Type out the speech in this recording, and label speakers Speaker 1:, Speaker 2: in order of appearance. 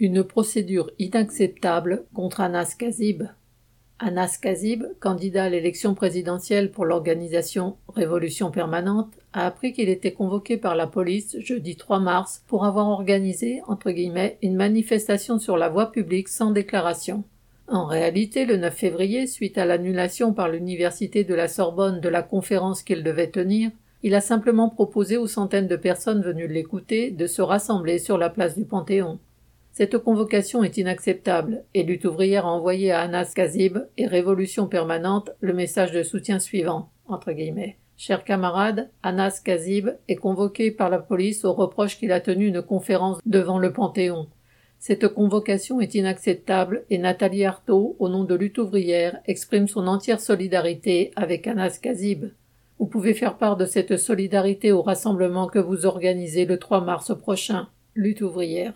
Speaker 1: Une procédure inacceptable contre Anas Kazib. Anas Kazib, candidat à l'élection présidentielle pour l'organisation Révolution permanente, a appris qu'il était convoqué par la police jeudi 3 mars pour avoir organisé, entre guillemets, une manifestation sur la voie publique sans déclaration. En réalité, le 9 février, suite à l'annulation par l'université de la Sorbonne de la conférence qu'il devait tenir, il a simplement proposé aux centaines de personnes venues l'écouter de se rassembler sur la place du Panthéon. Cette convocation est inacceptable et Lutte ouvrière a envoyé à Anas Kazib et Révolution permanente le message de soutien suivant, entre. Chers camarades, Anas Kazib est convoqué par la police au reproche qu'il a tenu une conférence devant le Panthéon. Cette convocation est inacceptable et Nathalie Artaud, au nom de Lutte ouvrière, exprime son entière solidarité avec Anas Kazib. Vous pouvez faire part de cette solidarité au rassemblement que vous organisez le 3 mars prochain. Lutte ouvrière.